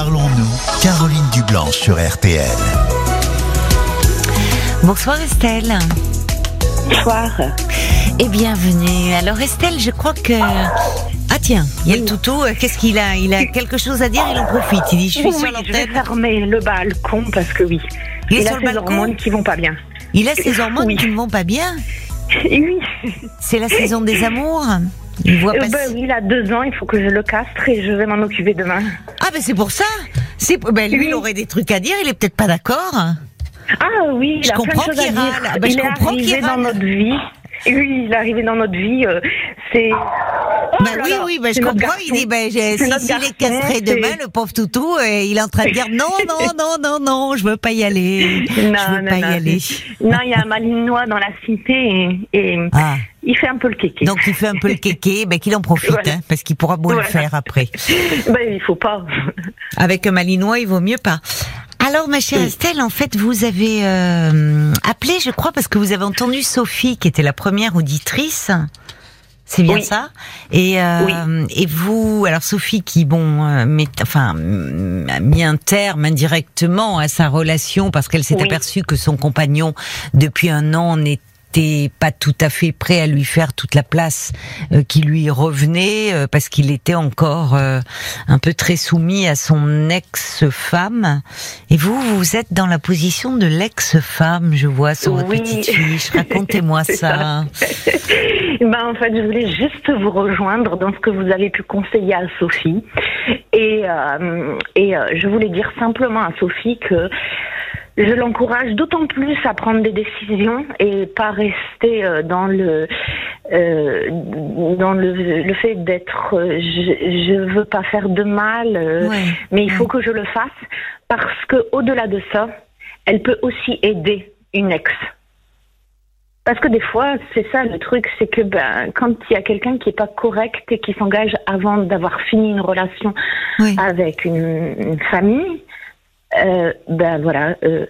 Parlons-nous, Caroline Dublanche sur RTL. Bonsoir Estelle. Bonsoir. Et bienvenue. Alors Estelle, je crois que... Ah tiens, il y a le toutou, qu'est-ce qu'il a? Il a quelque chose à dire, il en profite. Il dit, je suis Oui, sur je vais l'antenne. fermer le balcon parce que oui. Il a sur le ses balcon? hormones qui vont pas bien. Il a ses hormones Oui. qui ne vont pas bien? Oui. C'est la saison des amours? Il voit Euh, ben oui, il a deux ans, il faut que je le castre et je vais m'en occuper demain. Ah ben c'est pour ça. C'est ben, lui, Oui. il aurait des trucs à dire. Il est peut-être pas d'accord. Ah oui, il Je a plein de choses à qu'il dire. Ah ben, je il est arrivé dans notre vie. Oui, il est arrivé dans notre vie. euh, c'est. Oh Ben oui, oui, ben je comprends. Il dit, ben j'ai- si s'il est castré demain, le pauvre toutou, et il est en train de dire non, non, non, non, non, je veux pas y aller. je veux Non, pas non, y non. aller. Non, il y a un malinois dans la cité et, et Ah, il fait un peu le kéké. donc il fait un peu le kéké, ben qu'il en profite, Voilà. hein, parce qu'il pourra beau le faire après. Ben, il faut pas. Avec un malinois, il vaut mieux pas. Alors, ma chère Oui. Estelle, en fait, vous avez euh, appelé, je crois, parce que vous avez entendu Sophie, qui était la première auditrice. C'est bien Oui. ça? Et euh, et vous, alors Sophie, qui bon, euh, met, enfin, a mis un terme indirectement à sa relation parce qu'elle s'est Oui. aperçue que son compagnon, depuis un an, n'était pas tout à fait prêt à lui faire toute la place euh, qui lui revenait euh, parce qu'il était encore euh, un peu très soumis à son ex-femme. Et vous, vous êtes dans la position de l'ex-femme, je vois sur votre Oui. petite fiche. Racontez-moi C'est ça. Ben, en fait, je voulais juste vous rejoindre dans ce que vous avez pu conseiller à Sophie. Et, et je voulais dire simplement à Sophie que je l'encourage d'autant plus à prendre des décisions et pas rester euh, dans le euh, dans le, le fait d'être euh, je, je veux pas faire de mal euh, Ouais. mais il faut que je le fasse parce que au-delà de ça elle peut aussi aider une ex parce que des fois, c'est ça le truc, c'est que ben, quand il y a quelqu'un qui est pas correct et qui s'engage avant d'avoir fini une relation Oui. avec une, une famille, euh, ben voilà. Euh,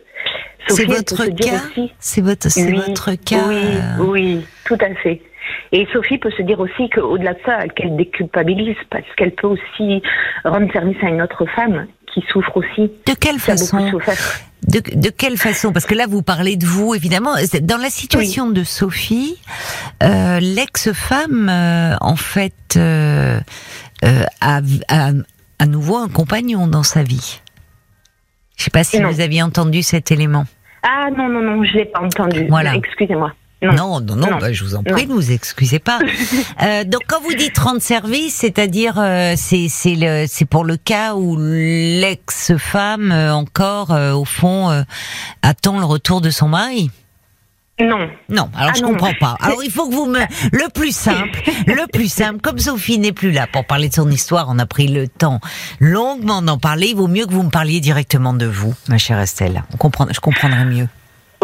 C'est Sophie, elle peut votre se dire cas aussi- C'est votre, Oui, votre cas Oui, euh, oui, tout à fait. Et Sophie peut se dire aussi qu'au-delà de ça, qu'elle déculpabilise parce qu'elle peut aussi rendre service à une autre femme qui souffre aussi, De quelle façon de, de quelle façon? Parce que là, vous parlez de vous, évidemment. Dans la situation de Sophie, euh, l'ex-femme, euh, en fait, euh, a, a à nouveau un compagnon dans sa vie. Je sais pas si Non. vous aviez entendu cet élément. Ah non, non, non, je l'ai pas entendu. Voilà. Excusez-moi. Non. Non, non, bah, je vous en prie, ne vous excusez pas. Euh, donc, quand vous dites rendre service, c'est-à-dire, euh, c'est c'est le, c'est pour le cas où l'ex-femme euh, encore, euh, au fond, euh, attend le retour de son mari? Non. Non, alors Ah je non. comprends pas. Alors il faut que vous me le plus simple, le plus simple. Comme Sophie n'est plus là pour parler de son histoire, on a pris le temps longuement d'en parler. Il vaut mieux que vous me parliez directement de vous, ma chère Estelle. On comprend, je comprendrai mieux.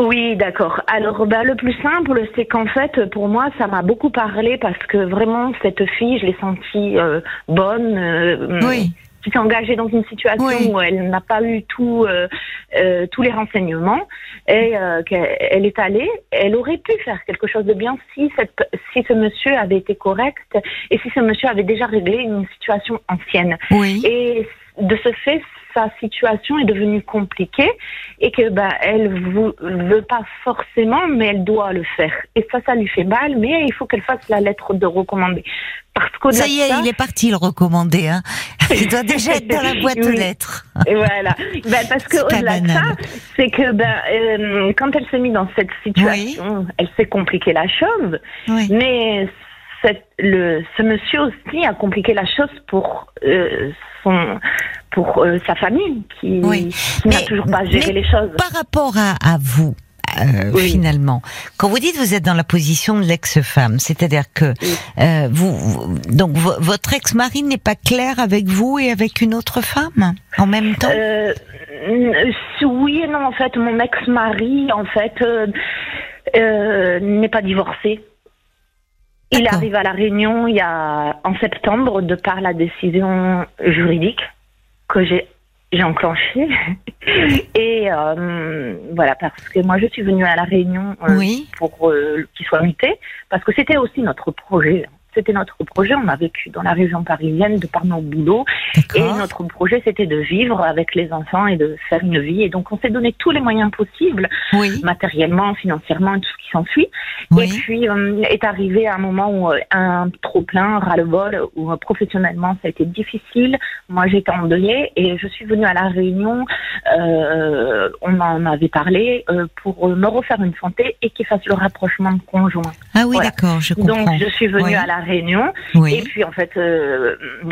Oui, d'accord. Alors, bah, le plus simple, c'est qu'en fait, pour moi, ça m'a beaucoup parlé parce que vraiment, cette fille, je l'ai sentie euh, bonne. euh, Oui. Qui s'est engagée dans une situation Oui. où elle n'a pas eu tout, euh, euh, tous les renseignements et euh, qu'elle elle est allée. Elle aurait pu faire quelque chose de bien si, cette, si ce monsieur avait été correct et si ce monsieur avait déjà réglé une situation ancienne. Oui. Et de ce fait, sa situation est devenue compliquée et que bah elle vou- veut pas forcément, mais elle doit le faire. Et ça, ça lui fait mal, mais il faut qu'elle fasse la lettre de recommandé. Parce Ça y est, ça, il est parti le recommander. Hein. Il doit déjà être dans la boîte aux Oui. lettres. et voilà. Ben, parce que C'est pas au-delà de ça, c'est que ben, euh, quand elle s'est mise dans cette situation, elle s'est compliqué la chose. Oui. Mais cette- le, ce monsieur aussi a compliqué la chose pour euh, son, pour euh, sa famille qui, n'a toujours pas géré mais les choses. Par rapport à, à vous, euh, Oui. finalement, quand vous dites vous êtes dans la position de l'ex-femme, c'est-à-dire que Oui. euh, vous, vous- donc vo- votre ex-mari n'est pas clair avec vous et avec une autre femme en même temps? Euh, oui et non en fait mon ex-mari en fait euh, n'est pas divorcé. Il arrive à la réunion il y a en septembre de par la décision juridique que j'ai j'ai enclenchée et euh, voilà parce que moi je suis venue à la réunion euh, oui. pour euh, qu'il soit muté parce que c'était aussi notre projet c'était notre projet. On a vécu dans la région parisienne de par nos boulots. Et notre projet, c'était de vivre avec les enfants et de faire une vie. Et donc, on s'est donné tous les moyens possibles, matériellement, financièrement, et tout ce qui s'ensuit. Et puis, euh, est arrivé un moment où euh, un trop-plein, ras-le-bol, où euh, professionnellement, ça a été difficile. Moi, j'étais endeuillée et je suis venue à La Réunion. on en avait parlé pour me refaire une santé et qu'il fasse le rapprochement de conjoint. Ah oui, d'accord, je comprends. Donc, je suis venue à La Réunion. Et puis, en fait,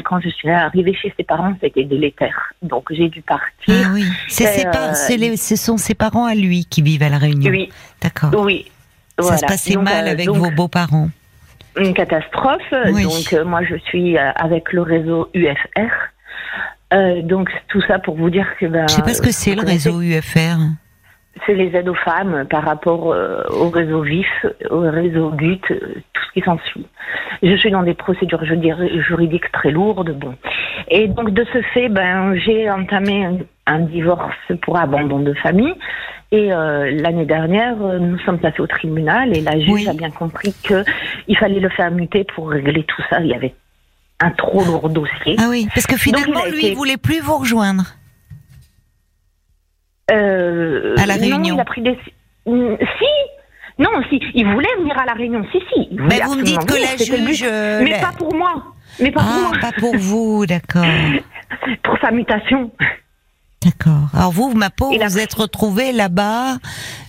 quand je suis arrivée chez ses parents, c'était délétère. Donc, j'ai dû partir. Ah oui, c'est ce sont ses parents à lui qui vivent à La Réunion. Oui. D'accord. Oui. Ça se passait mal avec vos beaux-parents une catastrophe. Donc euh, moi je suis euh, avec le réseau UFR. Euh, donc tout ça pour vous dire que ben. Je sais pas ce que c'est le réseau UFR. C'est les aides aux femmes par rapport au réseau VIF, au réseau GUT, tout ce qui s'ensuit. Je suis dans des procédures je dirais, juridiques très lourdes, bon. Et donc de ce fait, ben j'ai entamé un divorce pour abandon de famille. Et euh, l'année dernière, euh, nous sommes passés au tribunal et la juge a bien compris qu'il fallait le faire muter pour régler tout ça. Il y avait un trop lourd dossier. Ah oui, parce que finalement, lui, il voulait plus vous rejoindre. Euh, à la Réunion. Non, il a pris des. Mm, si. Non, si, il voulait venir à la Réunion. Si, si. Mais vous me dites que la juge. Mais pas pour moi. Mais pas pour ah, moi. Pas pour vous, d'accord. pour sa mutation. D'accord. Alors vous, ma pauvre, vous êtes retrouvée là-bas,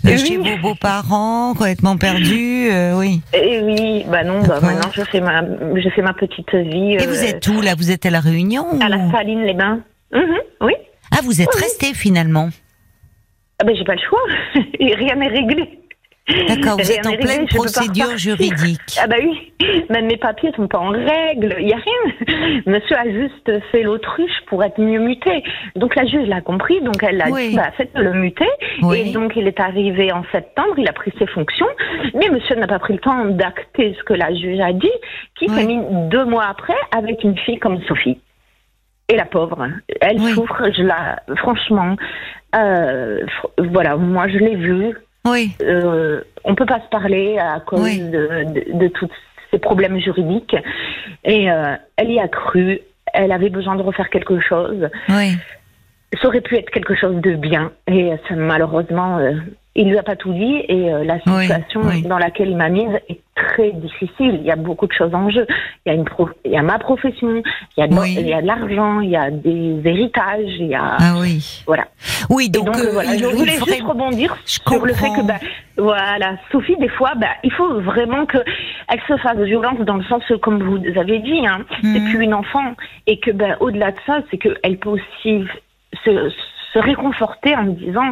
euh, chez vos beaux-parents, complètement perdus, euh, oui. Et oui, bah non, bah maintenant je fais ma, je fais ma petite vie. Et vous euh, êtes où là? Vous êtes à la Réunion À la Saline les Bains. Mhm, oui. Ah, vous êtes resté finalement. Ah ben j'ai pas le choix. Rien n'est réglé. D'accord, vous êtes en pleine procédure juridique. Ah bah oui, même mes papiers sont pas en règle, il y a rien. Monsieur a juste fait l'autruche pour être mieux muté. Donc la juge l'a compris, donc elle a dit bah faites-le muter. Et donc il est arrivé en septembre, il a pris ses fonctions, mais monsieur n'a pas pris le temps d'acter ce que la juge a dit, qui s'est mis deux mois après avec une fille comme Sophie. Et la pauvre, elle souffre, je la, franchement, euh, voilà, moi je l'ai vue, oui. Euh, on peut pas se parler à cause de, de, tous ces problèmes juridiques. Et euh, elle y a cru. Elle avait besoin de refaire quelque chose. Oui. Ça aurait pu être quelque chose de bien. Et ça, malheureusement, euh, il lui a pas tout dit et euh, la situation dans laquelle il m'a mise est très difficile. Il y a beaucoup de choses en jeu. Il y a une il y a ma profession, il y a de, l'argent, il y a des héritages, il y a ah oui voilà. Oui donc, donc euh, voilà, je voulais juste rebondir sur le fait que bah, voilà Sophie des fois bah, il faut vraiment que elle se fasse violence dans le sens comme vous avez dit hein, c'est mhm. plus une enfant et que bah, au-delà de ça c'est que elle peut aussi se, se réconforter en disant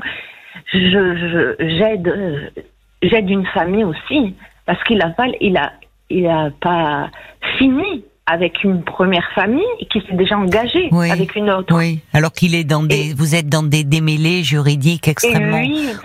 je, j'aide, j'aide une famille aussi parce qu'il a pas, il a, il a pas fini avec une première famille et qui s'est déjà engagé avec une autre. Oui, alors qu'il est dans des, vous êtes dans des démêlés juridiques extrêmement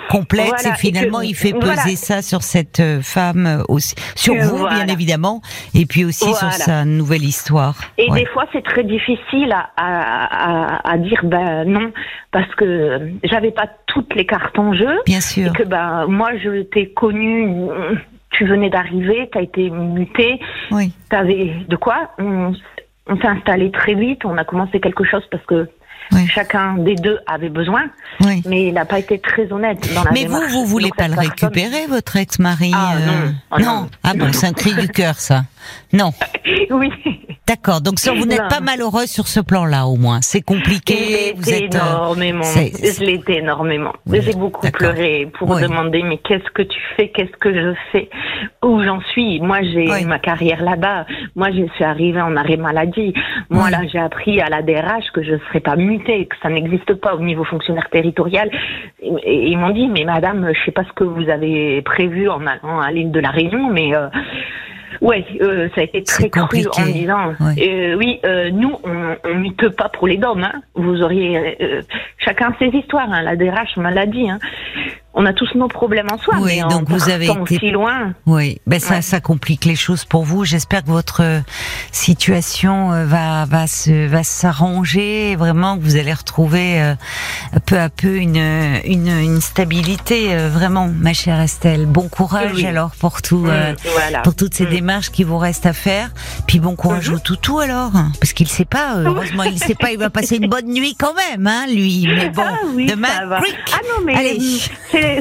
complexes et finalement il fait peser ça sur cette euh, femme aussi, sur vous bien évidemment, et puis aussi sur sa nouvelle histoire. Et des fois c'est très difficile à, à, à, dire ben non parce que j'avais pas toutes les cartes en jeu. Bien sûr. Et que ben moi je t'ai connu tu venais d'arriver, tu as été muté, oui. tu avais de quoi On, on s'est installé très vite, on a commencé quelque chose parce que Chacun des deux avait besoin, mais il n'a pas été très honnête dans la Mais vous, vous voulez pas le récupérer, votre ex-mari ah, euh, oh, non. Ah bon, c'est un cri du cœur, ça. Non. oui. D'accord. Donc vous n'êtes pas malheureuse sur ce plan-là, au moins. C'est compliqué. Vous êtes euh, énormément. Je l'étais énormément. J'ai beaucoup pleuré pour demander mais qu'est-ce que tu fais, qu'est-ce que je fais, où j'en suis? Moi, j'ai ma carrière là-bas. Moi, je suis arrivée en arrêt maladie. Moi, là, j'ai appris à la DRH que je ne serais pas mutée, que ça n'existe pas au niveau fonctionnaire territorial. Et ils m'ont dit mais Madame, je sais pas ce que vous avez prévu en allant à l'île de la Réunion, mais euh, Ouais, euh, ça a été très cru en disant euh, oui, euh, nous on, on mute pas pour les dômes. Hein. Vous auriez euh, chacun ses histoires. Hein. La DRH m'a l'a dit. Hein. On a tous nos problèmes en soi. Oui, mais donc en vous avez été- aussi loin. Oui, ben ça, Ouais. ça complique les choses pour vous. J'espère que votre euh, situation euh, va va se va s'arranger, vraiment que vous allez retrouver euh, peu à peu une une, une stabilité. euh, vraiment, ma chère Estelle. Bon courage Oui. alors pour tout. euh, Mm, voilà. pour toutes ces Mm. démarches qui vous restent à faire. Puis bon courage Mhm. au toutou alors, parce qu'il sait pas, euh, heureusement il sait pas, il va passer une bonne nuit quand même, hein, lui. Mais bon, ah oui, demain. Ah non, mais Allez.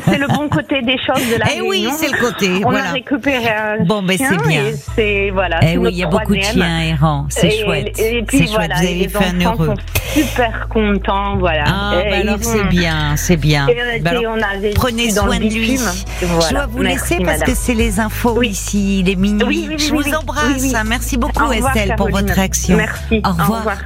C'est le bon côté des choses de la Eh oui, c'est le côté, On voilà. a récupéré un Bon, ben, c'est bien. et voilà. Eh oui, il y a beaucoup de chiens errants, c'est Et- chouette. Et puis C'est chouette, voilà, vous avez les enfants heureux. sont super contents, voilà. Ah, Et bah alors c'est bien, c'est bien. Et, Bah et alors, Prenez soin de lui. Voilà. Je dois vous Merci, laisser parce madame. que c'est les infos Oui. ici, il est minuit. Oui, Je vous embrasse. Merci beaucoup Estelle pour votre réaction. Merci. Au revoir.